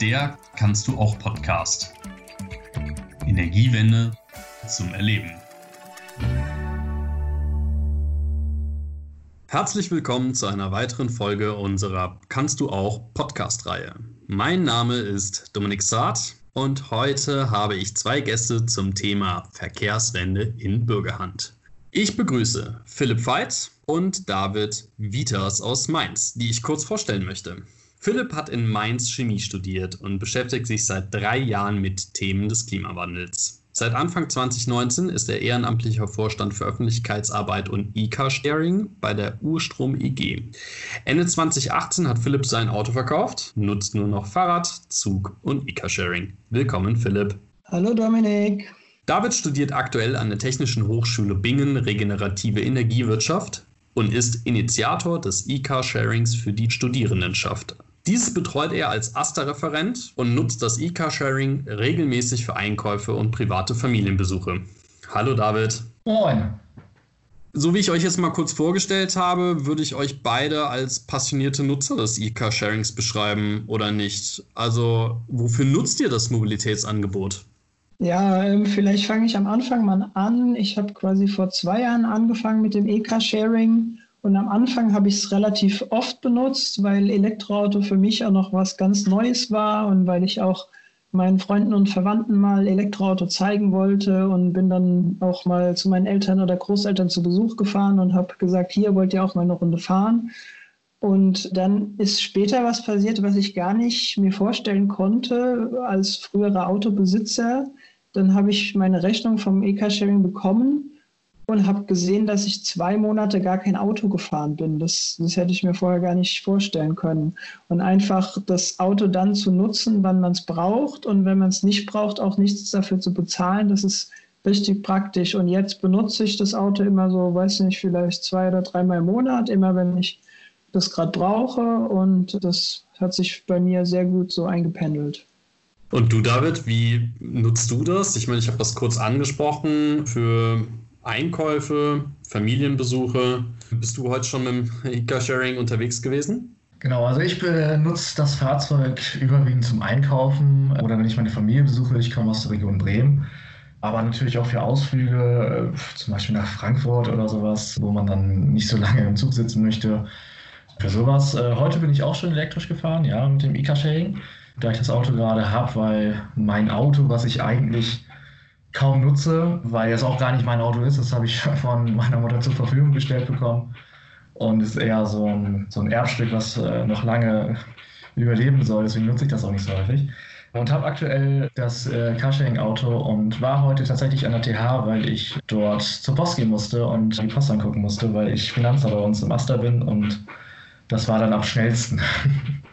Der kannst du auch Podcast. Energiewende zum Erleben. Herzlich willkommen zu einer weiteren Folge unserer Kannst du auch Podcast-Reihe. Mein Name ist Dominik Saad und heute habe ich zwei Gäste zum Thema Verkehrswende in Bürgerhand. Ich begrüße Philipp Veit und David Wieters aus Mainz, die ich kurz vorstellen möchte. Philipp hat in Mainz Chemie studiert und beschäftigt sich seit drei Jahren mit Themen des Klimawandels. Seit Anfang 2019 ist er ehrenamtlicher Vorstand für Öffentlichkeitsarbeit und E-Car-Sharing bei der Urstrom EG. Ende 2018 hat Philipp sein Auto verkauft, nutzt nur noch Fahrrad, Zug und E-Car-Sharing. Willkommen, Philipp. Hallo, Dominik. David studiert aktuell an der Technischen Hochschule Bingen regenerative Energiewirtschaft und ist Initiator des E-Car-Sharings für die Studierendenschaft. Dieses betreut er als AStA-Referent und nutzt das E-Car-Sharing regelmäßig für Einkäufe und private Familienbesuche. Hallo David. Moin. So wie ich euch jetzt mal kurz vorgestellt habe, würde ich euch beide als passionierte Nutzer des E-Car-Sharings beschreiben oder nicht? Also, wofür nutzt ihr das Mobilitätsangebot? Ja, ähm, vielleicht fange ich am Anfang mal an. Ich habe quasi vor zwei Jahren angefangen mit dem E-Car-Sharing und am Anfang habe ich es relativ oft benutzt, weil Elektroauto für mich auch noch was ganz Neues war und weil ich auch meinen Freunden und Verwandten mal Elektroauto zeigen wollte und bin dann auch mal zu meinen Eltern oder Großeltern zu Besuch gefahren und habe gesagt, hier wollt ihr auch mal eine Runde fahren. Und dann ist später was passiert, was ich gar nicht mir vorstellen konnte als früherer Autobesitzer. Dann habe ich meine Rechnung vom E-Car-Sharing bekommen und habe gesehen, dass ich zwei Monate gar kein Auto gefahren bin. Das, das hätte ich mir vorher gar nicht vorstellen können. Und einfach das Auto dann zu nutzen, wann man es braucht und wenn man es nicht braucht, auch nichts dafür zu bezahlen, das ist richtig praktisch. Und jetzt benutze ich das Auto immer so, weiß nicht, vielleicht zwei oder dreimal im Monat, immer wenn ich das gerade brauche. Und das hat sich bei mir sehr gut so eingependelt. Und du, David, wie nutzt du das? Ich meine, ich habe das kurz angesprochen für Einkäufe, Familienbesuche. Bist du heute schon mit dem Ika-Sharing unterwegs gewesen? Genau, also ich benutze das Fahrzeug überwiegend zum Einkaufen oder wenn ich meine Familie besuche. Ich komme aus der Region Bremen. Aber natürlich auch für Ausflüge, äh, zum Beispiel nach Frankfurt oder sowas, wo man dann nicht so lange im Zug sitzen möchte. Für sowas. Äh, heute bin ich auch schon elektrisch gefahren, ja, mit dem Ika-Sharing, da ich das Auto gerade habe, weil mein Auto, was ich eigentlich kaum nutze, weil es auch gar nicht mein Auto ist. Das habe ich von meiner Mutter zur Verfügung gestellt bekommen. Und ist eher so ein, so ein Erbstück, was äh, noch lange überleben soll. Deswegen nutze ich das auch nicht so häufig. Und habe aktuell das äh, Carsharing-Auto und war heute tatsächlich an der TH, weil ich dort zur Post gehen musste und die Post angucken musste, weil ich Finanzer bei uns im Aster bin und das war dann am schnellsten.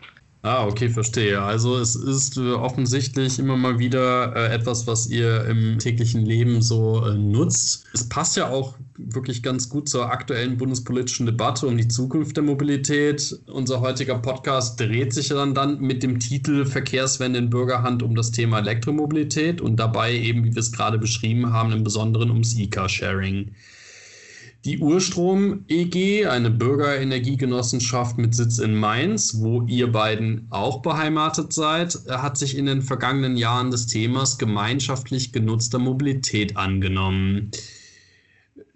Ah, okay, verstehe. Also es ist äh, offensichtlich immer mal wieder äh, etwas, was ihr im täglichen Leben so äh, nutzt. Es passt ja auch wirklich ganz gut zur aktuellen bundespolitischen Debatte um die Zukunft der Mobilität. Unser heutiger Podcast dreht sich dann, dann mit dem Titel Verkehrswende in Bürgerhand um das Thema Elektromobilität und dabei eben, wie wir es gerade beschrieben haben, im Besonderen ums E-Car-Sharing. Die Urstrom EG, eine Bürgerenergiegenossenschaft mit Sitz in Mainz, wo ihr beiden auch beheimatet seid, hat sich in den vergangenen Jahren des Themas gemeinschaftlich genutzter Mobilität angenommen.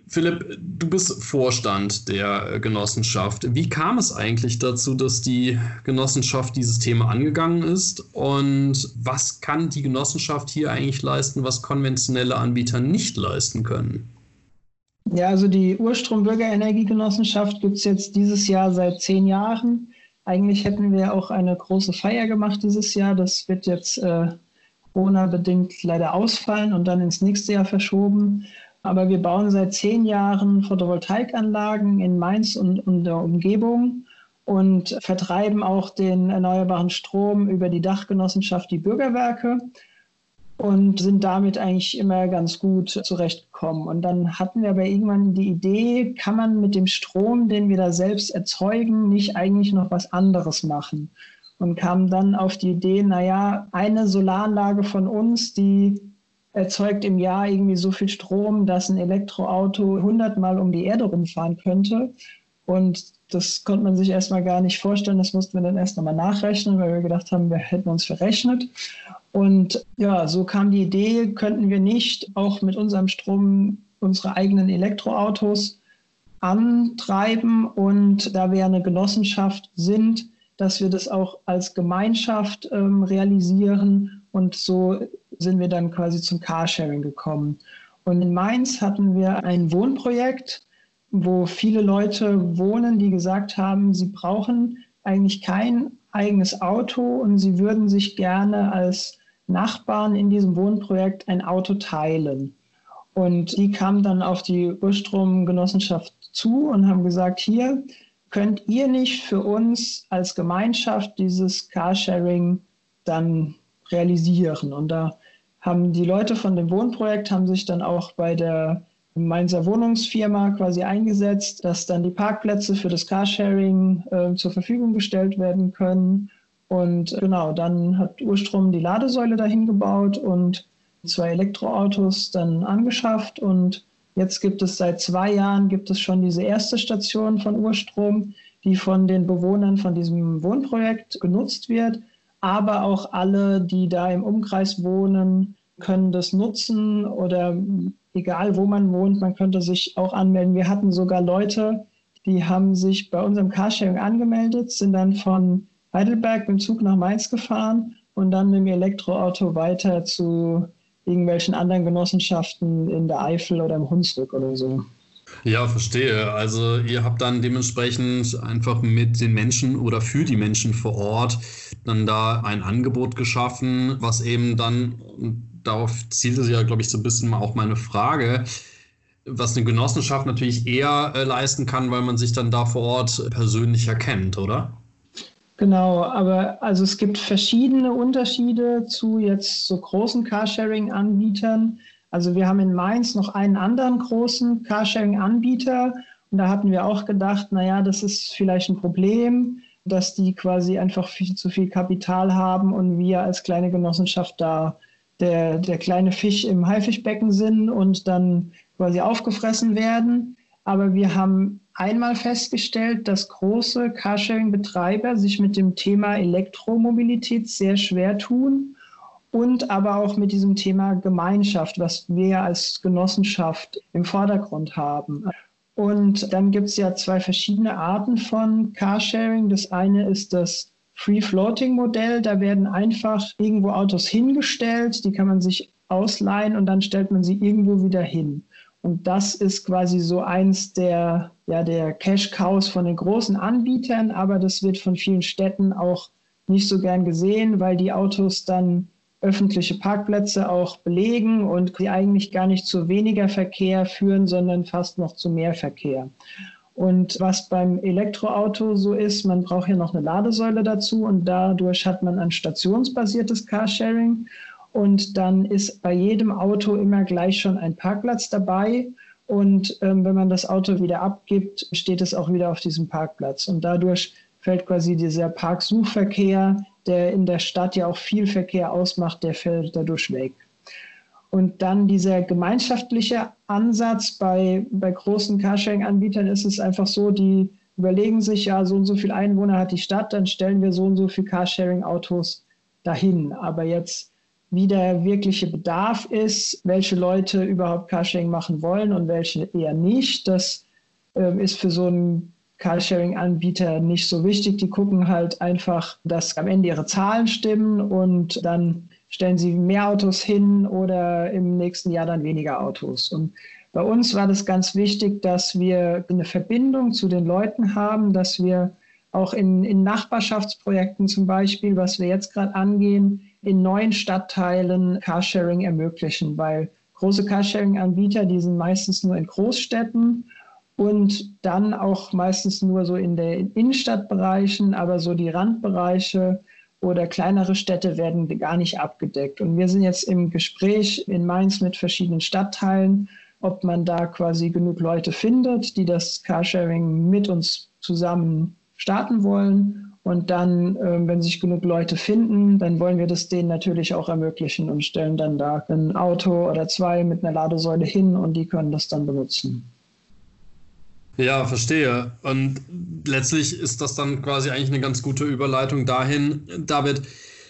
Philipp, du bist Vorstand der Genossenschaft. Wie kam es eigentlich dazu, dass die Genossenschaft dieses Thema angegangen ist? Und was kann die Genossenschaft hier eigentlich leisten, was konventionelle Anbieter nicht leisten können? Ja, also die Urstrom Bürgerenergiegenossenschaft gibt es jetzt dieses Jahr seit zehn Jahren. Eigentlich hätten wir auch eine große Feier gemacht dieses Jahr. Das wird jetzt äh, Corona-bedingt leider ausfallen und dann ins nächste Jahr verschoben. Aber wir bauen seit zehn Jahren Photovoltaikanlagen in Mainz und, und der Umgebung und vertreiben auch den erneuerbaren Strom über die Dachgenossenschaft, die Bürgerwerke und sind damit eigentlich immer ganz gut zurechtgekommen. Und dann hatten wir aber irgendwann die Idee, kann man mit dem Strom, den wir da selbst erzeugen, nicht eigentlich noch was anderes machen? Und kamen dann auf die Idee, naja, eine Solaranlage von uns, die erzeugt im Jahr irgendwie so viel Strom, dass ein Elektroauto hundertmal um die Erde rumfahren könnte. Und das konnte man sich erstmal gar nicht vorstellen. Das mussten wir dann erst nochmal nachrechnen, weil wir gedacht haben, wir hätten uns verrechnet. Und ja, so kam die Idee, könnten wir nicht auch mit unserem Strom unsere eigenen Elektroautos antreiben und da wir eine Genossenschaft sind, dass wir das auch als Gemeinschaft ähm, realisieren und so sind wir dann quasi zum Carsharing gekommen. Und in Mainz hatten wir ein Wohnprojekt, wo viele Leute wohnen, die gesagt haben, sie brauchen eigentlich kein eigenes Auto und sie würden sich gerne als Nachbarn in diesem Wohnprojekt ein Auto teilen. Und die kamen dann auf die Urstrom-Genossenschaft zu und haben gesagt, hier könnt ihr nicht für uns als Gemeinschaft dieses Carsharing dann realisieren. Und da haben die Leute von dem Wohnprojekt haben sich dann auch bei der Mainzer Wohnungsfirma quasi eingesetzt, dass dann die Parkplätze für das Carsharing äh, zur Verfügung gestellt werden können. Und genau, dann hat Urstrom die Ladesäule dahin gebaut und zwei Elektroautos dann angeschafft und jetzt gibt es seit zwei Jahren gibt es schon diese erste Station von Urstrom, die von den Bewohnern von diesem Wohnprojekt genutzt wird, aber auch alle, die da im Umkreis wohnen, können das nutzen oder egal wo man wohnt, man könnte sich auch anmelden. Wir hatten sogar Leute, die haben sich bei unserem Carsharing angemeldet, sind dann von Heidelberg mit dem Zug nach Mainz gefahren und dann mit dem Elektroauto weiter zu irgendwelchen anderen Genossenschaften in der Eifel oder im Hunsrück oder so. Ja, verstehe. Also ihr habt dann dementsprechend einfach mit den Menschen oder für die Menschen vor Ort dann da ein Angebot geschaffen, was eben dann, darauf zielte ja, glaube ich, so ein bisschen auch meine Frage, was eine Genossenschaft natürlich eher äh, leisten kann, weil man sich dann da vor Ort persönlich erkennt, oder? Genau, aber also es gibt verschiedene Unterschiede zu jetzt so großen Carsharing-Anbietern. Also wir haben in Mainz noch einen anderen großen Carsharing-Anbieter und da hatten wir auch gedacht, naja, das ist vielleicht ein Problem, dass die quasi einfach viel zu viel Kapital haben und wir als kleine Genossenschaft da der, der kleine Fisch im Haifischbecken sind und dann quasi aufgefressen werden. Aber wir haben einmal festgestellt, dass große Carsharing-Betreiber sich mit dem Thema Elektromobilität sehr schwer tun und aber auch mit diesem Thema Gemeinschaft, was wir als Genossenschaft im Vordergrund haben. Und dann gibt es ja zwei verschiedene Arten von Carsharing. Das eine ist das Free-Floating-Modell. Da werden einfach irgendwo Autos hingestellt, die kann man sich ausleihen und dann stellt man sie irgendwo wieder hin. Und das ist quasi so eins der, ja, der Cash-Cows von den großen Anbietern, aber das wird von vielen Städten auch nicht so gern gesehen, weil die Autos dann öffentliche Parkplätze auch belegen und die eigentlich gar nicht zu weniger Verkehr führen, sondern fast noch zu mehr Verkehr. Und was beim Elektroauto so ist, man braucht ja noch eine Ladesäule dazu und dadurch hat man ein stationsbasiertes Carsharing. Und dann ist bei jedem Auto immer gleich schon ein Parkplatz dabei. Und ähm, wenn man das Auto wieder abgibt, steht es auch wieder auf diesem Parkplatz. Und dadurch fällt quasi dieser Parksuchverkehr, der in der Stadt ja auch viel Verkehr ausmacht, der fällt dadurch weg. Und dann dieser gemeinschaftliche Ansatz bei, bei großen Carsharing-Anbietern ist es einfach so, die überlegen sich, ja, so und so viel Einwohner hat die Stadt, dann stellen wir so und so viel Carsharing-Autos dahin. Aber jetzt wie der wirkliche Bedarf ist, welche Leute überhaupt Carsharing machen wollen und welche eher nicht. Das äh, ist für so einen Carsharing-Anbieter nicht so wichtig. Die gucken halt einfach, dass am Ende ihre Zahlen stimmen und dann stellen sie mehr Autos hin oder im nächsten Jahr dann weniger Autos. Und bei uns war das ganz wichtig, dass wir eine Verbindung zu den Leuten haben, dass wir auch in, in Nachbarschaftsprojekten zum Beispiel, was wir jetzt gerade angehen, in neuen Stadtteilen Carsharing ermöglichen, weil große Carsharing-Anbieter, die sind meistens nur in Großstädten und dann auch meistens nur so in den Innenstadtbereichen, aber so die Randbereiche oder kleinere Städte werden gar nicht abgedeckt. Und wir sind jetzt im Gespräch in Mainz mit verschiedenen Stadtteilen, ob man da quasi genug Leute findet, die das Carsharing mit uns zusammen starten wollen und dann, ähm, wenn sich genug Leute finden, dann wollen wir das denen natürlich auch ermöglichen und stellen dann da ein Auto oder zwei mit einer Ladesäule hin und die können das dann benutzen. Ja, verstehe. Und letztlich ist das dann quasi eigentlich eine ganz gute Überleitung dahin, David.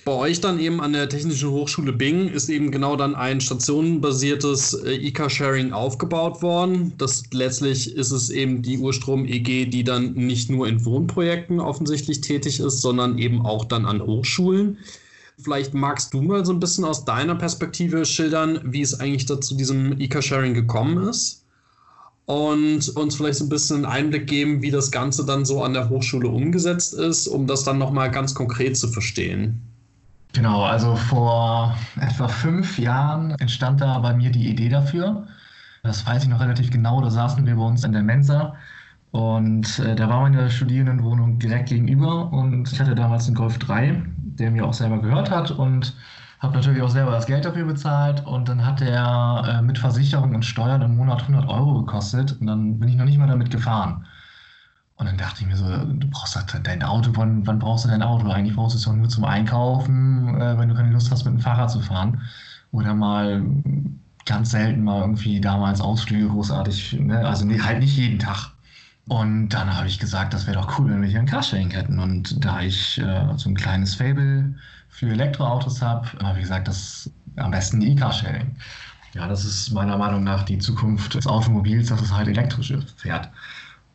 Bei euch dann eben an der Technischen Hochschule Bingen ist eben genau dann ein stationenbasiertes äh, E-Car-Sharing aufgebaut worden. Das letztlich ist es eben die Urstrom EG, die dann nicht nur in Wohnprojekten offensichtlich tätig ist, sondern eben auch dann an Hochschulen. Vielleicht magst du mal so ein bisschen aus deiner Perspektive schildern, wie es eigentlich dazu diesem E-Car-Sharing gekommen ist und uns vielleicht so ein bisschen einen Einblick geben, wie das Ganze dann so an der Hochschule umgesetzt ist, um das dann nochmal ganz konkret zu verstehen. Genau, also vor etwa fünf Jahren entstand da bei mir die Idee dafür. Das weiß ich noch relativ genau, da saßen wir bei uns in der Mensa und äh, da war meine Studierendenwohnung direkt gegenüber und ich hatte damals einen Golf 3, der mir auch selber gehört hat und habe natürlich auch selber das Geld dafür bezahlt und dann hat der äh, mit Versicherung und Steuern im Monat 100 Euro gekostet und dann bin ich noch nicht mal damit gefahren. Und dann dachte ich mir so, du brauchst halt dein Auto, wann, wann brauchst du dein Auto? Eigentlich brauchst du es doch nur zum Einkaufen, äh, wenn du keine Lust hast, mit dem Fahrrad zu fahren. Oder mal ganz selten mal irgendwie damals Ausflüge großartig, ne? also nee, halt nicht jeden Tag. Und dann habe ich gesagt, das wäre doch cool, wenn wir hier ein Carsharing hätten. Und da ich äh, so ein kleines Fable für Elektroautos habe, habe ich gesagt, das am besten E-Carsharing. Ja, das ist meiner Meinung nach die Zukunft des Automobils, dass es halt elektrisch fährt.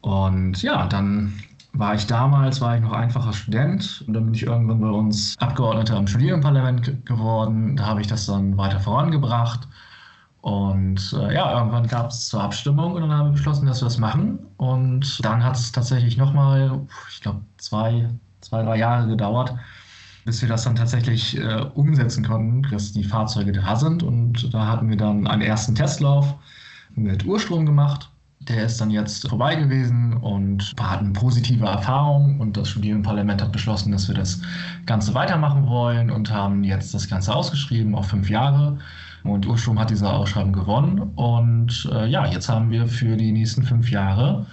Und ja, dann war ich damals, war ich noch einfacher Student und dann bin ich irgendwann bei uns Abgeordneter im Studierendenparlament geworden. Da habe ich das dann weiter vorangebracht. Und äh, ja, irgendwann gab es zur Abstimmung und dann haben wir beschlossen, dass wir das machen. Und dann hat es tatsächlich nochmal, ich glaube, zwei, zwei, drei Jahre gedauert, bis wir das dann tatsächlich äh, umsetzen konnten, dass die Fahrzeuge da sind. Und da hatten wir dann einen ersten Testlauf mit Urstrom gemacht der ist dann jetzt vorbei gewesen und wir hatten positive Erfahrungen und das Studierendenparlament hat beschlossen, dass wir das Ganze weitermachen wollen und haben jetzt das Ganze ausgeschrieben auf fünf Jahre. Und Urstrom hat diese Ausschreibung gewonnen. Und äh, ja, jetzt haben wir für die nächsten fünf Jahre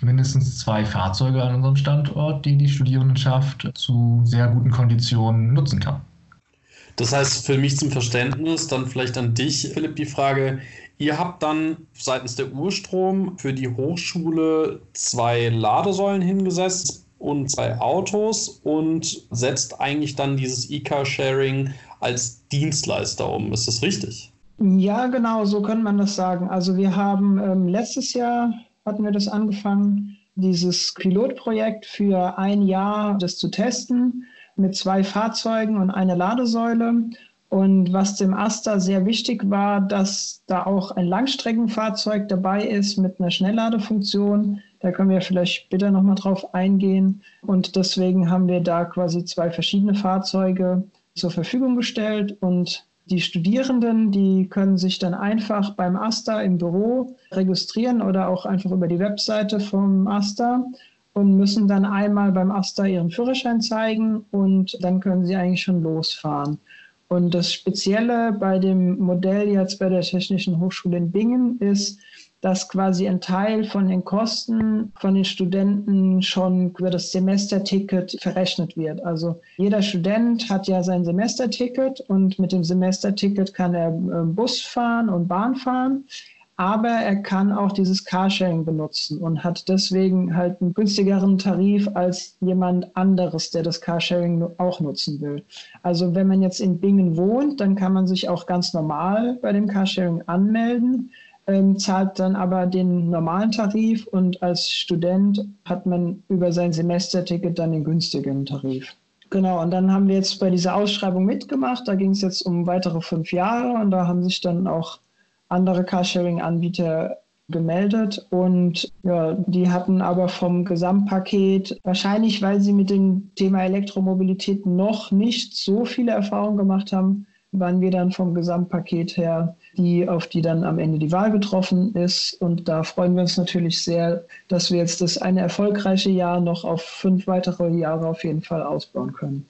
mindestens zwei Fahrzeuge an unserem Standort, die die Studierendenschaft zu sehr guten Konditionen nutzen kann. Das heißt, für mich zum Verständnis, dann vielleicht an dich, Philipp, die Frage, Ihr habt dann seitens der Urstrom für die Hochschule zwei Ladesäulen hingesetzt und zwei Autos und setzt eigentlich dann dieses E-Car-Sharing als Dienstleister um. Ist das richtig? Ja, genau, so könnte man das sagen. Also wir haben ähm, letztes Jahr hatten wir das angefangen, dieses Pilotprojekt für ein Jahr das zu testen mit zwei Fahrzeugen und einer Ladesäule. Und was dem Asta sehr wichtig war, dass da auch ein Langstreckenfahrzeug dabei ist mit einer Schnellladefunktion. Da können wir vielleicht später nochmal drauf eingehen. Und deswegen haben wir da quasi zwei verschiedene Fahrzeuge zur Verfügung gestellt. Und die Studierenden, die können sich dann einfach beim AStA im Büro registrieren oder auch einfach über die Webseite vom AStA und müssen dann einmal beim AStA ihren Führerschein zeigen und dann können sie eigentlich schon losfahren. Und das Spezielle bei dem Modell jetzt bei der Technischen Hochschule in Bingen ist, dass quasi ein Teil von den Kosten von den Studenten schon über das Semesterticket verrechnet wird. Also jeder Student hat ja sein Semesterticket und mit dem Semesterticket kann er äh, Bus fahren und Bahn fahren aber er kann auch dieses Carsharing benutzen und hat deswegen halt einen günstigeren Tarif als jemand anderes, der das Carsharing auch nutzen will. Also wenn man jetzt in Bingen wohnt, dann kann man sich auch ganz normal bei dem Carsharing anmelden, ähm, zahlt dann aber den normalen Tarif und als Student hat man über sein Semesterticket dann den günstigen Tarif. Genau, und dann haben wir jetzt bei dieser Ausschreibung mitgemacht. Da ging es jetzt um weitere fünf Jahre und da haben sich dann auch andere Carsharing-Anbieter gemeldet und ja, die hatten aber vom Gesamtpaket, wahrscheinlich weil sie mit dem Thema Elektromobilität noch nicht so viele Erfahrungen gemacht haben, waren wir dann vom Gesamtpaket her die, auf die dann am Ende die Wahl getroffen ist. Und da freuen wir uns natürlich sehr, dass wir jetzt das eine erfolgreiche Jahr noch auf fünf weitere Jahre auf jeden Fall ausbauen können.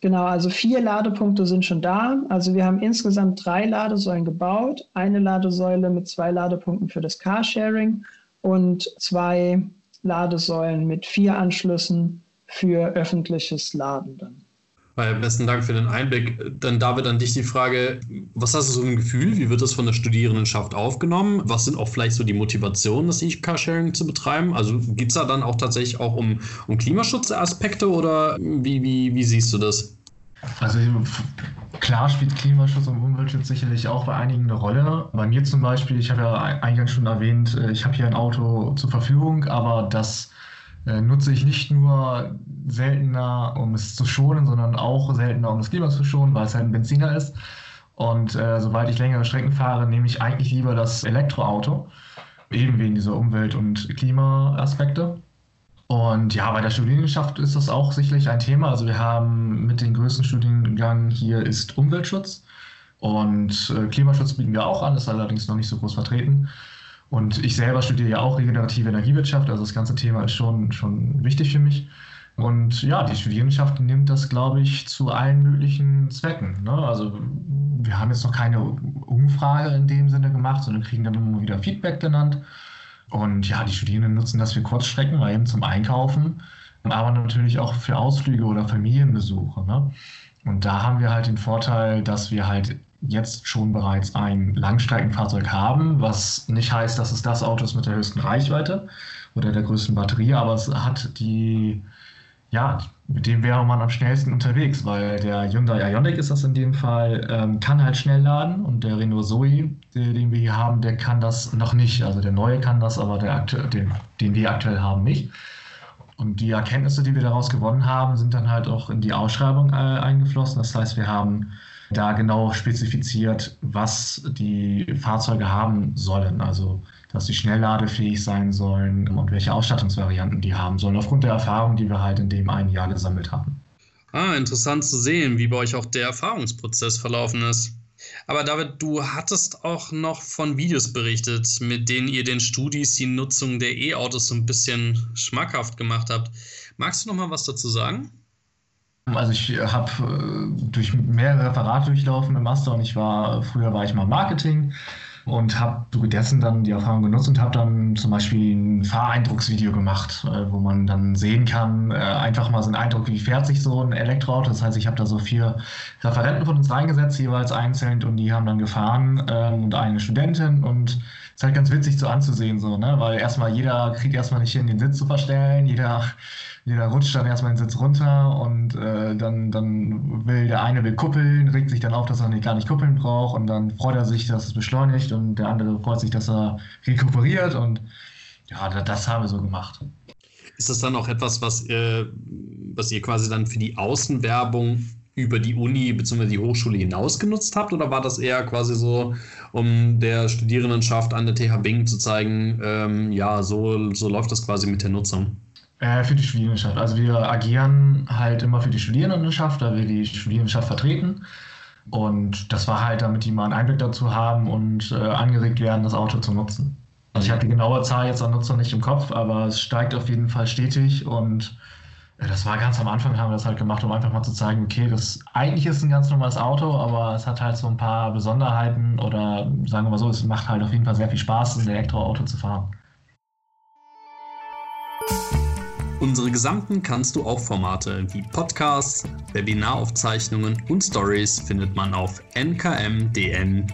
Genau, also vier Ladepunkte sind schon da. Also wir haben insgesamt drei Ladesäulen gebaut. Eine Ladesäule mit zwei Ladepunkten für das Carsharing und zwei Ladesäulen mit vier Anschlüssen für öffentliches Laden dann. Besten Dank für den Einblick. Dann David, an dich die Frage, was hast du so ein Gefühl? Wie wird das von der Studierendenschaft aufgenommen? Was sind auch vielleicht so die Motivationen, das E-Car-Sharing zu betreiben? Also geht es da dann auch tatsächlich auch um, um Klimaschutzaspekte oder wie, wie, wie siehst du das? Also klar spielt Klimaschutz und Umweltschutz sicherlich auch bei einigen eine Rolle. Bei mir zum Beispiel, ich habe ja eingangs schon erwähnt, äh, ich habe hier ein Auto zur Verfügung, aber das nutze ich nicht nur seltener, um es zu schonen, sondern auch seltener, um das Klima zu schonen, weil es halt ein Benziner ist. Und äh, sobald ich längere Strecken fahre, nehme ich eigentlich lieber das Elektroauto, eben wegen dieser Umwelt- und Klimaaspekte. Und ja, bei der Studienwissenschaft ist das auch sicherlich ein Thema. Also wir haben mit dem größten Studiengang hier ist Umweltschutz und äh, Klimaschutz bieten wir auch an, ist allerdings noch nicht so groß vertreten. Und ich selber studiere ja auch regenerative Energiewirtschaft, also das ganze Thema ist schon, schon wichtig für mich. Und ja, die Studierendenschaft nimmt das, glaube ich, zu allen möglichen Zwecken. Ne? Also wir haben jetzt noch keine Umfrage in dem Sinne gemacht, sondern kriegen dann immer wieder Feedback genannt. Und ja, die Studierenden nutzen das für Kurzstrecken, weil eben zum Einkaufen, aber natürlich auch für Ausflüge oder Familienbesuche. Ne? Und da haben wir halt den Vorteil, dass wir halt jetzt schon bereits ein Langstreckenfahrzeug haben, was nicht heißt, dass es das Auto ist mit der höchsten Reichweite oder der größten Batterie, aber es hat die, ja, mit dem wäre man am schnellsten unterwegs, weil der Hyundai Ioniq ist das in dem Fall, ähm, kann halt schnell laden und der Renault Zoe, den wir hier haben, der kann das noch nicht. Also der neue kann das, aber der, den, den wir aktuell haben, nicht. Und die Erkenntnisse, die wir daraus gewonnen haben, sind dann halt auch in die Ausschreibung äh, eingeflossen. Das heißt, wir haben da genau spezifiziert, was die Fahrzeuge haben sollen. Also, dass sie schnellladefähig sein sollen und welche Ausstattungsvarianten die haben sollen, aufgrund der Erfahrung, die wir halt in dem einen Jahr gesammelt haben. Ah, interessant zu sehen, wie bei euch auch der Erfahrungsprozess verlaufen ist. Aber David, du hattest auch noch von Videos berichtet, mit denen ihr den Studis die Nutzung der E-Autos so ein bisschen schmackhaft gemacht habt. Magst du noch mal was dazu sagen? Also ich habe äh, durch mehrere Referate durchlaufen im Master und ich war, früher war ich mal Marketing und habe dessen dann die Erfahrung genutzt und habe dann zum Beispiel ein Fahreindrucksvideo gemacht, äh, wo man dann sehen kann, äh, einfach mal so einen Eindruck, wie fährt sich so ein Elektroauto. Das heißt, ich habe da so vier Referenten von uns reingesetzt, jeweils einzeln und die haben dann gefahren ähm, und eine Studentin und es ist halt ganz witzig so anzusehen, so, ne? weil erstmal jeder kriegt erstmal nicht hin, den Sitz zu verstellen, jeder jeder rutscht dann erstmal den Sitz runter und äh, dann, dann will der eine will kuppeln, regt sich dann auf, dass er nicht, gar nicht kuppeln braucht und dann freut er sich, dass es beschleunigt und der andere freut sich, dass er rekuperiert und ja, das haben wir so gemacht. Ist das dann auch etwas, was, äh, was ihr quasi dann für die Außenwerbung über die Uni bzw. die Hochschule hinaus genutzt habt? Oder war das eher quasi so, um der Studierendenschaft an der TH Bing zu zeigen, ähm, ja, so, so läuft das quasi mit der Nutzung? Äh, für die Studierendenschaft. Also wir agieren halt immer für die Studierendenschaft, da wir die Studierendenschaft vertreten. Und das war halt, damit die mal einen Einblick dazu haben und äh, angeregt werden, das Auto zu nutzen. Also ich habe die genaue Zahl jetzt an Nutzern nicht im Kopf, aber es steigt auf jeden Fall stetig und äh, das war ganz am Anfang, haben wir das halt gemacht, um einfach mal zu zeigen, okay, das eigentlich ist ein ganz normales Auto, aber es hat halt so ein paar Besonderheiten oder sagen wir mal so, es macht halt auf jeden Fall sehr viel Spaß, ein Elektroauto zu fahren. Unsere gesamten Kannst du auch Formate wie Podcasts, Webinaraufzeichnungen und Stories findet man auf nkmdn.de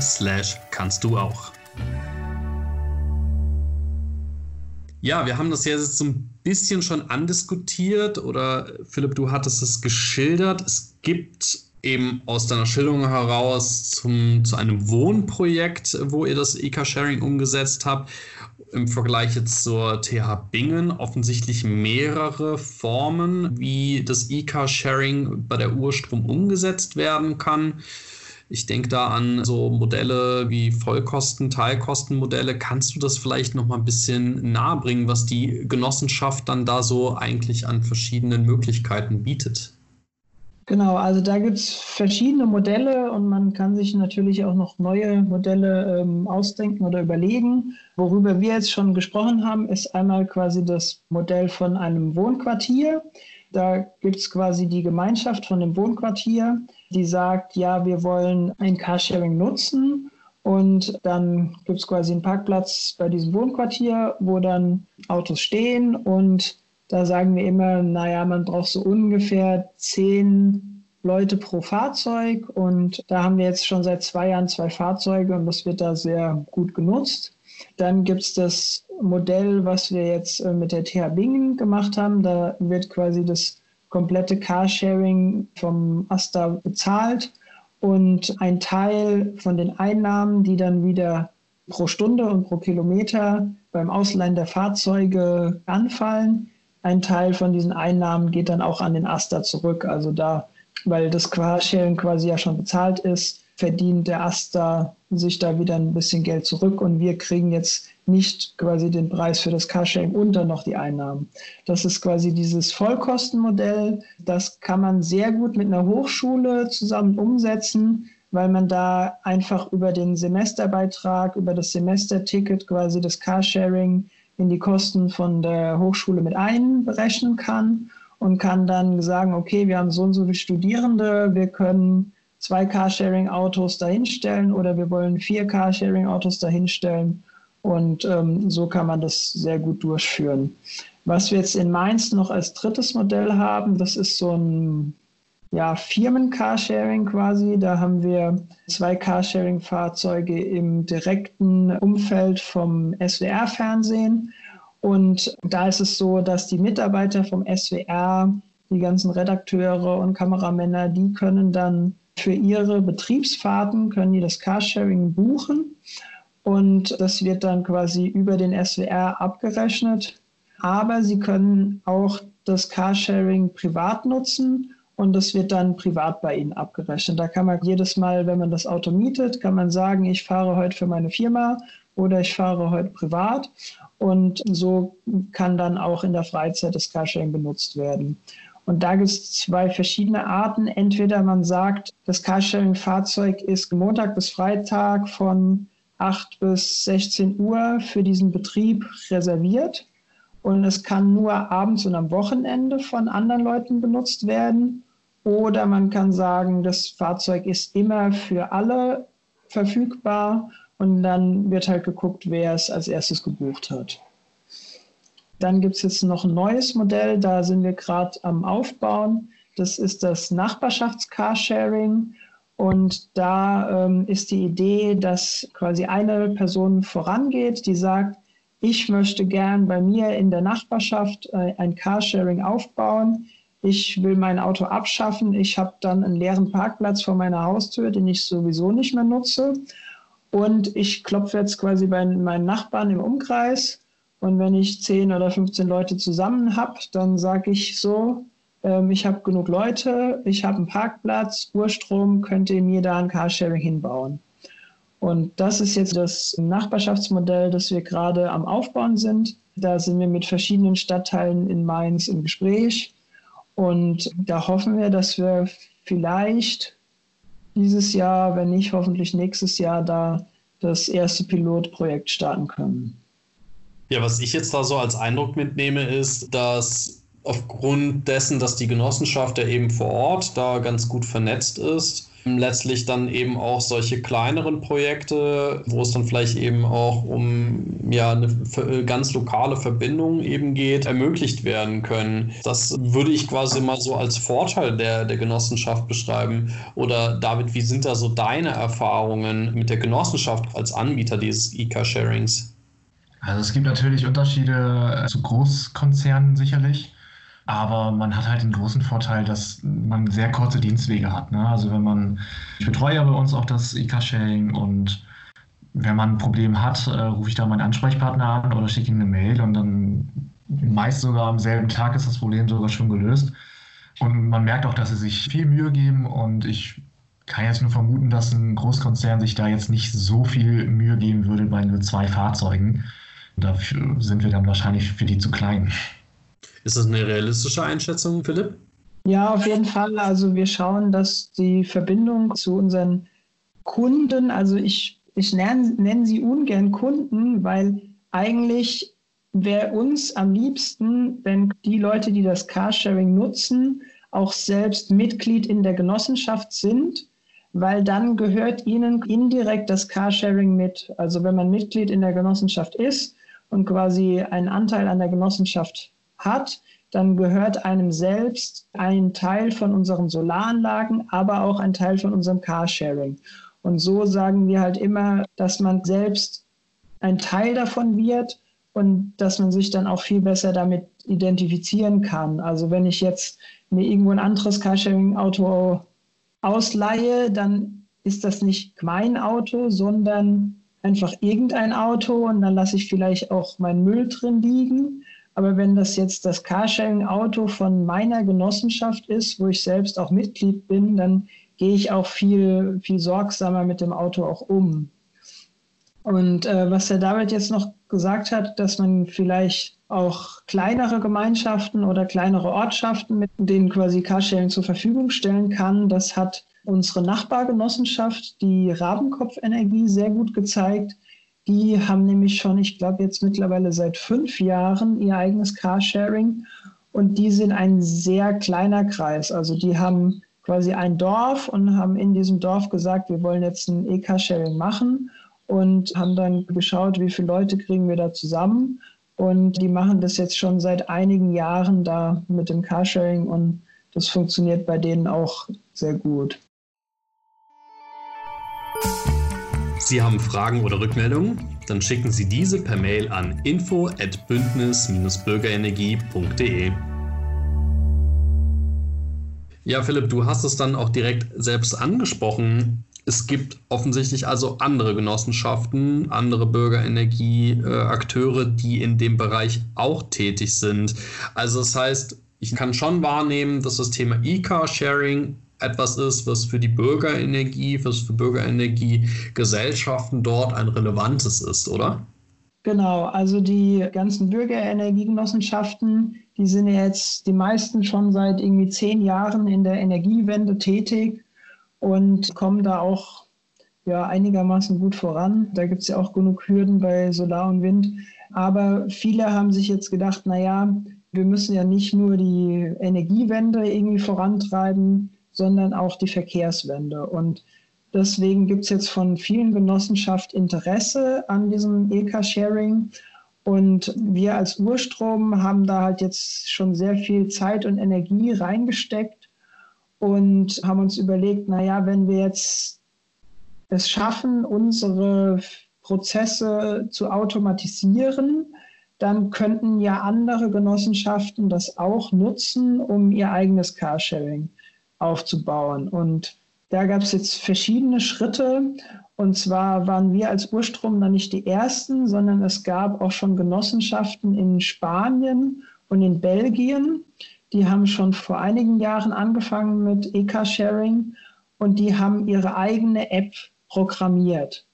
slash kannst du auch. Ja, wir haben das jetzt so ein bisschen schon andiskutiert oder Philipp, du hattest es geschildert. Es gibt eben aus deiner Schilderung heraus zum, zu einem Wohnprojekt, wo ihr das E-Car-Sharing umgesetzt habt im Vergleich jetzt zur TH Bingen offensichtlich mehrere Formen, wie das E-Car-Sharing bei der Urstrom umgesetzt werden kann. Ich denke da an so Modelle wie Vollkosten, Teilkostenmodelle. Kannst du das vielleicht noch mal ein bisschen nahebringen, was die Genossenschaft dann da so eigentlich an verschiedenen Möglichkeiten bietet? Genau, also da gibt es verschiedene Modelle und man kann sich natürlich auch noch neue Modelle ähm, ausdenken oder überlegen. Worüber wir jetzt schon gesprochen haben, ist einmal quasi das Modell von einem Wohnquartier. Da gibt es quasi die Gemeinschaft von dem Wohnquartier, die sagt, ja, wir wollen ein Carsharing nutzen. Und dann gibt es quasi einen Parkplatz bei diesem Wohnquartier, wo dann Autos stehen und Da sagen wir immer, naja, man braucht so ungefähr zehn Leute pro Fahrzeug und da haben wir jetzt schon seit zwei Jahren zwei Fahrzeuge und das wird da sehr gut genutzt. Dann gibt es das Modell, was wir jetzt äh, mit der TH Bingen gemacht haben. Da wird quasi das komplette Carsharing vom Asta bezahlt und ein Teil von den Einnahmen, die dann wieder pro Stunde und pro Kilometer beim Ausleihen der Fahrzeuge anfallen. Ein Teil von diesen Einnahmen geht dann auch an den Asta zurück. Also da, weil das Carsharing quasi ja schon bezahlt ist, verdient der Asta sich da wieder ein bisschen Geld zurück und wir kriegen jetzt nicht quasi den Preis für das Carsharing und dann noch die Einnahmen. Das ist quasi dieses Vollkostenmodell. Das kann man sehr gut mit einer Hochschule zusammen umsetzen, weil man da einfach über den Semesterbeitrag, über das Semesterticket quasi das Carsharing in die Kosten von der Hochschule mit einberechnen kann und kann dann sagen, okay, wir haben so und so viele Studierende, wir können zwei Carsharing-Autos dahinstellen oder wir wollen vier Carsharing-Autos dahinstellen. Und ähm, so kann man das sehr gut durchführen. Was wir jetzt in Mainz noch als drittes Modell haben, das ist so ein ja, Firmen-Carsharing quasi. Da haben wir zwei Carsharing-Fahrzeuge im direkten Umfeld vom SWR-Fernsehen. Und da ist es so, dass die Mitarbeiter vom SWR, die ganzen Redakteure und Kameramänner, die können dann für ihre Betriebsfahrten können die das Carsharing buchen und das wird dann quasi über den SWR abgerechnet. Aber sie können auch das Carsharing privat nutzen und das wird dann privat bei Ihnen abgerechnet. Da kann man jedes Mal, wenn man das Auto mietet, kann man sagen, ich fahre heute für meine Firma oder ich fahre heute privat und so kann dann auch in der Freizeit das Carsharing benutzt werden. Und da gibt es zwei verschiedene Arten. Entweder man sagt, das Carsharing-Fahrzeug ist Montag bis Freitag von 8 bis 16 Uhr für diesen Betrieb reserviert und es kann nur abends und am Wochenende von anderen Leuten benutzt werden. Oder man kann sagen, das Fahrzeug ist immer für alle verfügbar und dann wird halt geguckt, wer es als erstes gebucht hat. Dann gibt es jetzt noch ein neues Modell, da sind wir gerade am Aufbauen. Das ist das Nachbarschafts-Carsharing. Und da ähm, ist die Idee, dass quasi eine Person vorangeht, die sagt, ich möchte gern bei mir in der Nachbarschaft äh, ein Carsharing aufbauen. Ich will mein Auto abschaffen. Ich habe dann einen leeren Parkplatz vor meiner Haustür, den ich sowieso nicht mehr nutze. Und ich klopfe jetzt quasi bei meinen Nachbarn im Umkreis und wenn ich 10 oder 15 Leute zusammen habe, dann sage ich so, ähm, ich habe genug Leute, ich habe einen Parkplatz, Urstrom, könnt ihr mir da ein Carsharing hinbauen. Und das ist jetzt das Nachbarschaftsmodell, das wir gerade am Aufbauen sind. Da sind wir mit verschiedenen Stadtteilen in Mainz im Gespräch. Und da hoffen wir, dass wir vielleicht dieses Jahr, wenn nicht hoffentlich nächstes Jahr, da das erste Pilotprojekt starten können. Ja, was ich jetzt da so als Eindruck mitnehme, ist, dass aufgrund dessen, dass die Genossenschaft ja eben vor Ort da ganz gut vernetzt ist, letztlich dann eben auch solche kleineren Projekte, wo es dann vielleicht eben auch um ja eine ganz lokale Verbindung eben geht, ermöglicht werden können. Das würde ich quasi mal so als Vorteil der, der Genossenschaft beschreiben. Oder David, wie sind da so deine Erfahrungen mit der Genossenschaft als Anbieter dieses E-Car-Sharings? Also es gibt natürlich Unterschiede zu Großkonzernen sicherlich, aber man hat halt den großen Vorteil, dass man sehr kurze Dienstwege hat. Ne? Also wenn man, ich betreue ja bei uns auch das E-Car-Sharing und wenn man ein Problem hat, äh, rufe ich da meinen Ansprechpartner an oder schicke ihm eine Mail und dann meist sogar am selben Tag ist das Problem sogar schon gelöst. Und man merkt auch, dass sie sich viel Mühe geben und ich kann jetzt nur vermuten, dass ein Großkonzern sich da jetzt nicht so viel Mühe geben würde bei nur zwei Fahrzeugen. Dafür sind wir dann wahrscheinlich für die zu klein. Ist das eine realistische Einschätzung, Philipp? Ja, auf jeden Fall. Also wir schauen, dass die Verbindung zu unseren Kunden, also ich, ich nenne, nenne sie ungern Kunden, weil eigentlich wäre uns am liebsten, wenn die Leute, die das Carsharing nutzen, auch selbst Mitglied in der Genossenschaft sind, weil dann gehört ihnen indirekt das Carsharing mit. Also wenn man Mitglied in der Genossenschaft ist, und quasi einen Anteil an der Genossenschaft hat, dann gehört einem selbst ein Teil von unseren Solaranlagen, aber auch ein Teil von unserem Carsharing. Und so sagen wir halt immer, dass man selbst ein Teil davon wird und dass man sich dann auch viel besser damit identifizieren kann. Also wenn ich jetzt mir irgendwo ein anderes Carsharing-Auto ausleihe, dann ist das nicht mein Auto, sondern einfach irgendein Auto und dann lasse ich vielleicht auch meinen Müll drin liegen. Aber wenn das jetzt das Carsharing-Auto von meiner Genossenschaft ist, wo ich selbst auch Mitglied bin, dann gehe ich auch viel, viel sorgsamer mit dem Auto auch um. Und äh, was der David jetzt noch gesagt hat, dass man vielleicht auch kleinere Gemeinschaften oder kleinere Ortschaften mit denen quasi Carsharing zur Verfügung stellen kann, das hat unsere Nachbargenossenschaft, die Rabenkopf Energie, sehr gut gezeigt. Die haben nämlich schon, ich glaube, jetzt mittlerweile seit fünf Jahren ihr eigenes Carsharing und die sind ein sehr kleiner Kreis. Also die haben quasi ein Dorf und haben in diesem Dorf gesagt, wir wollen jetzt ein E-Carsharing machen und haben dann geschaut, wie viele Leute kriegen wir da zusammen. Und die machen das jetzt schon seit einigen Jahren da mit dem Carsharing und das funktioniert bei denen auch sehr gut. Sie haben Fragen oder Rückmeldungen? Dann schicken Sie diese per Mail an info@bündnis-bürgerenergie.de. Ja, Philipp, du hast es dann auch direkt selbst angesprochen. Es gibt offensichtlich also andere Genossenschaften, andere Bürgerenergieakteure, die in dem Bereich auch tätig sind. Also das heißt, ich kann schon wahrnehmen, dass das Thema E-Car-Sharing etwas ist, was für die Bürgerenergie, was für Bürgerenergiegesellschaften dort ein relevantes ist, oder? Genau, also die ganzen Bürgerenergiegenossenschaften, die sind jetzt die meisten schon seit irgendwie zehn Jahren in der Energiewende tätig und kommen da auch ja, einigermaßen gut voran. Da gibt es ja auch genug Hürden bei Solar und Wind. Aber viele haben sich jetzt gedacht, naja, wir müssen ja nicht nur die Energiewende irgendwie vorantreiben, sondern auch die Verkehrswende. Und deswegen gibt es jetzt von vielen Genossenschaften Interesse an diesem EK-Sharing. Und wir als Urstrom haben da halt jetzt schon sehr viel Zeit und Energie reingesteckt und haben uns überlegt, naja, wenn wir jetzt es schaffen, unsere Prozesse zu automatisieren, dann könnten ja andere Genossenschaften das auch nutzen, um ihr eigenes Carsharing aufzubauen. Und da gab es jetzt verschiedene Schritte. Und zwar waren wir als Urstrom dann nicht die Ersten, sondern es gab auch schon Genossenschaften in Spanien und in Belgien. Die haben schon vor einigen Jahren angefangen mit E-Car-Sharing und die haben ihre eigene App programmiert.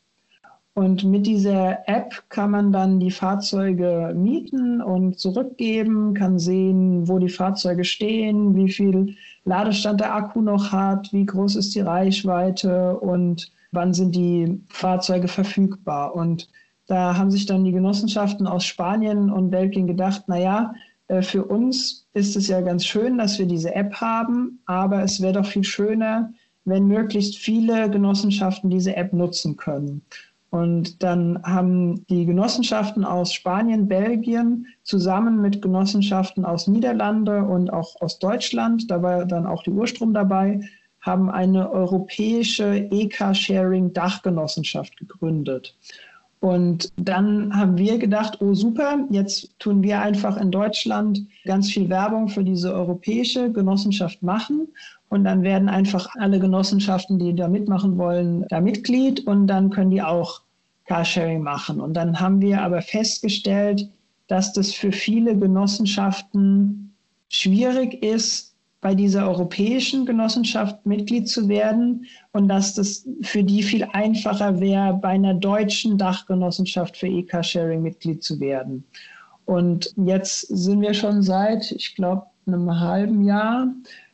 Und mit dieser App kann man dann die Fahrzeuge mieten und zurückgeben, kann sehen, wo die Fahrzeuge stehen, wie viel Ladestand der Akku noch hat, wie groß ist die Reichweite und wann sind die Fahrzeuge verfügbar. Und da haben sich dann die Genossenschaften aus Spanien und Belgien gedacht, naja, äh, für uns ist es ja ganz schön, dass wir diese App haben, aber es wäre doch viel schöner, wenn möglichst viele Genossenschaften diese App nutzen können. Und dann haben die Genossenschaften aus Spanien, Belgien zusammen mit Genossenschaften aus Niederlande und auch aus Deutschland, da war dann auch die Urstrom dabei, haben eine europäische EK-Sharing-Dachgenossenschaft gegründet. Und dann haben wir gedacht, oh super, jetzt tun wir einfach in Deutschland ganz viel Werbung für diese europäische Genossenschaft machen und dann werden einfach alle Genossenschaften, die da mitmachen wollen, da Mitglied und dann können die auch Carsharing machen. Und dann haben wir aber festgestellt, dass das für viele Genossenschaften schwierig ist, bei dieser europäischen Genossenschaft Mitglied zu werden und dass das für die viel einfacher wäre, bei einer deutschen Dachgenossenschaft für E-Carsharing Mitglied zu werden. Und jetzt sind wir schon seit, ich glaube, einem halben Jahr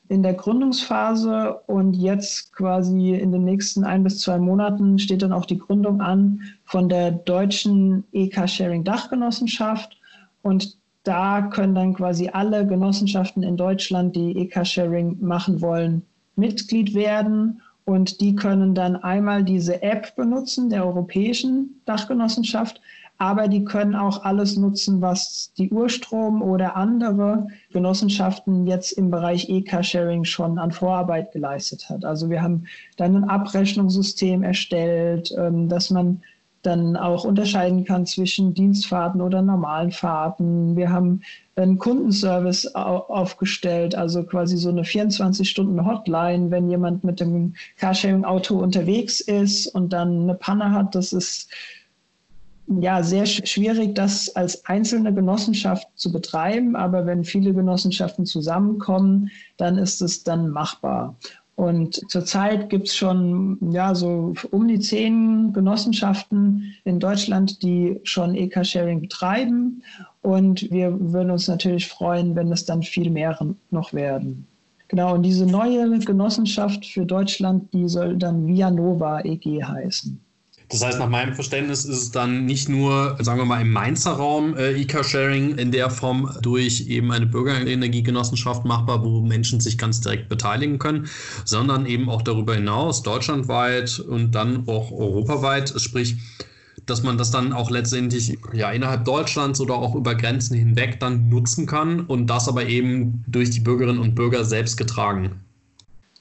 in der Gründungsphase und jetzt quasi in den nächsten ein bis zwei Monaten steht dann auch die Gründung an von der deutschen E-Car-Sharing-Dachgenossenschaft und da können dann quasi alle Genossenschaften in Deutschland, die E-Car-Sharing machen wollen, Mitglied werden. Und die können dann einmal diese App benutzen der europäischen Dachgenossenschaft, aber die können auch alles nutzen, was die Urstrom oder andere Genossenschaften jetzt im Bereich E-Car-Sharing schon an Vorarbeit geleistet hat. Also wir haben dann ein Abrechnungssystem erstellt, ähm, dass man dann auch unterscheiden kann zwischen Dienstfahrten oder normalen Fahrten. Wir haben einen Kundenservice aufgestellt, also quasi so eine 24-Stunden-Hotline, wenn jemand mit dem Carsharing-Auto unterwegs ist und dann eine Panne hat. Das ist ja sehr schwierig, das als einzelne Genossenschaft zu betreiben, aber wenn viele Genossenschaften zusammenkommen, dann ist es dann machbar. Und zurzeit gibt es schon ja, so um die zehn Genossenschaften in Deutschland, die schon EK-Sharing betreiben. Und wir würden uns natürlich freuen, wenn es dann viel mehr noch werden. Genau, und diese neue Genossenschaft für Deutschland, die soll dann Vianova EG heißen. Das heißt, nach meinem Verständnis ist es dann nicht nur, sagen wir mal, im Mainzer Raum äh, E-Car-Sharing in der Form durch eben eine Bürgerenergiegenossenschaft machbar, wo Menschen sich ganz direkt beteiligen können, sondern eben auch darüber hinaus, deutschlandweit und dann auch europaweit, sprich, dass man das dann auch letztendlich ja innerhalb Deutschlands oder auch über Grenzen hinweg dann nutzen kann und das aber eben durch die Bürgerinnen und Bürger selbst getragen.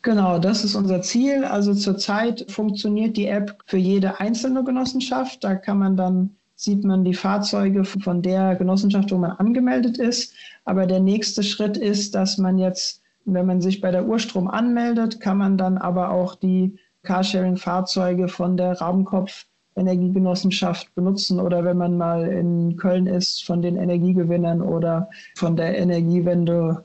Genau, das ist unser Ziel. Also zurzeit funktioniert die App für jede einzelne Genossenschaft. Da kann man dann, sieht man die Fahrzeuge von der Genossenschaft, wo man angemeldet ist. Aber der nächste Schritt ist, dass man jetzt, wenn man sich bei der Urstrom anmeldet, kann man dann aber auch die Carsharing-Fahrzeuge von der Rabenkopf Energiegenossenschaft benutzen oder wenn man mal in Köln ist, von den Energiegewinnern oder von der Energiewende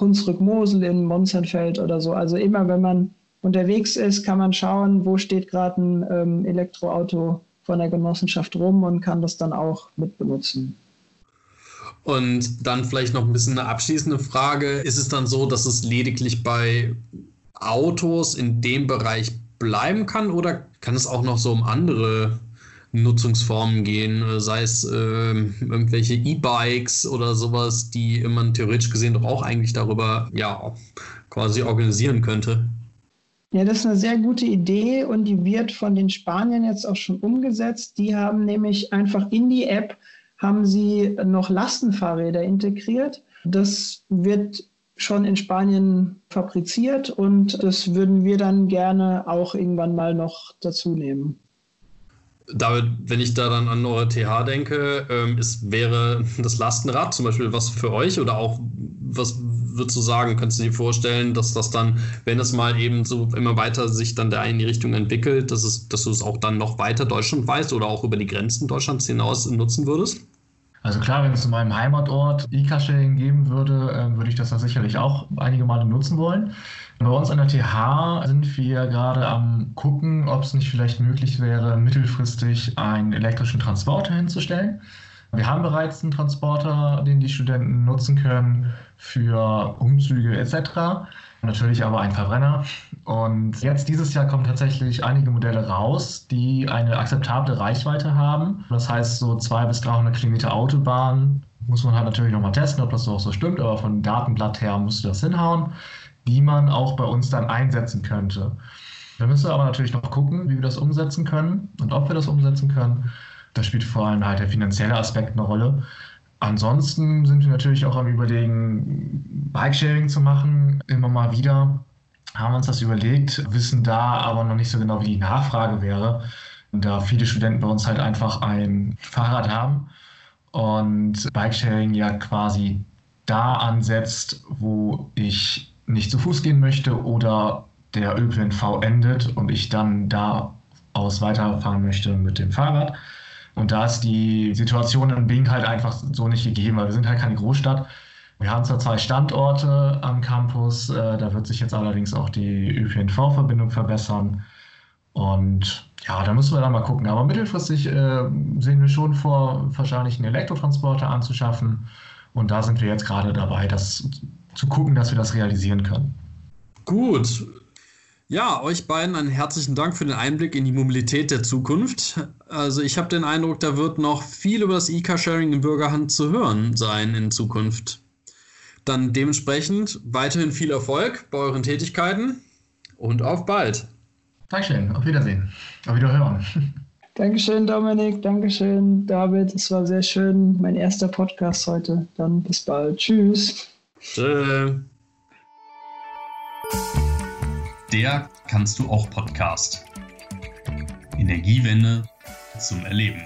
Hunsrück-Mosel in Monzenfeld oder so. Also immer, wenn man unterwegs ist, kann man schauen, wo steht gerade ein ähm, Elektroauto von der Genossenschaft rum und kann das dann auch mitbenutzen. Und dann vielleicht noch ein bisschen eine abschließende Frage. Ist es dann so, dass es lediglich bei Autos in dem Bereich bleiben kann oder kann es auch noch so um andere Nutzungsformen gehen, äh, sei es äh, irgendwelche E-Bikes oder sowas, die man theoretisch gesehen doch auch eigentlich darüber ja quasi organisieren könnte. Ja, das ist eine sehr gute Idee und die wird von den Spaniern jetzt auch schon umgesetzt. Die haben nämlich einfach in die App haben sie noch Lastenfahrräder integriert. Das wird schon in Spanien fabriziert und das würden wir dann gerne auch irgendwann mal noch dazu nehmen. David, wenn ich da dann an eure TH denke, ähm, ist, wäre das Lastenrad zum Beispiel was für euch oder auch was würdest du sagen? Könntest du dir vorstellen, dass das dann, wenn es mal eben so immer weiter sich dann da in die Richtung entwickelt, dass, es, dass du es auch dann noch weiter Deutschland weißt oder auch über die Grenzen Deutschlands hinaus nutzen würdest? Also klar, wenn es in meinem Heimatort E-Cash-Sharing geben würde, äh, würde ich das da sicherlich auch einige Male nutzen wollen. Bei uns an der TH sind wir gerade am gucken, ob es nicht vielleicht möglich wäre, mittelfristig einen elektrischen Transporter hinzustellen. Wir haben bereits einen Transporter, den die Studenten nutzen können für Umzüge etc. Natürlich aber ein Verbrenner. Und jetzt dieses Jahr kommen tatsächlich einige Modelle raus, die eine akzeptable Reichweite haben. Das heißt, so 200 bis 300 Kilometer Autobahn muss man halt natürlich nochmal testen, ob das auch so stimmt, aber von Datenblatt her musste das hinhauen die man auch bei uns dann einsetzen könnte. Da müssen wir aber natürlich noch gucken, wie wir das umsetzen können und ob wir das umsetzen können. Da spielt vor allem halt der finanzielle Aspekt eine Rolle. Ansonsten sind wir natürlich auch am Überlegen, Bikesharing zu machen, immer mal wieder. Haben uns das überlegt, wissen da aber noch nicht so genau, wie die Nachfrage wäre, da viele Studenten bei uns halt einfach ein Fahrrad haben und Bikesharing ja quasi da ansetzt, wo ich nicht zu Fuß gehen möchte oder der ÖPNV endet und ich dann da aus weiterfahren möchte mit dem Fahrrad. Und da ist die Situation in Bing halt einfach so nicht gegeben, weil wir sind halt keine Großstadt. Wir haben zwar zwei Standorte am Campus, äh, da wird sich jetzt allerdings auch die ÖPNV-Verbindung verbessern. Und ja, da müssen wir dann mal gucken. Aber mittelfristig äh, sehen wir schon vor, wahrscheinlich einen Elektrotransporter anzuschaffen. Und da sind wir jetzt gerade dabei, das zu gucken, dass wir das realisieren können. Gut. Ja, euch beiden einen herzlichen Dank für den Einblick in die Mobilität der Zukunft. Also ich habe den Eindruck, da wird noch viel über das E-Car-Sharing in Bürgerhand zu hören sein in Zukunft. Dann dementsprechend weiterhin viel Erfolg bei euren Tätigkeiten und auf bald. Dankeschön, auf Wiedersehen, auf Wiederhören. Dankeschön, Dominik. Dankeschön, David. Es war sehr schön. Mein erster Podcast heute. Dann bis bald. Tschüss. Tschüss. Der kannst du auch Podcast. Energiewende zum Erleben.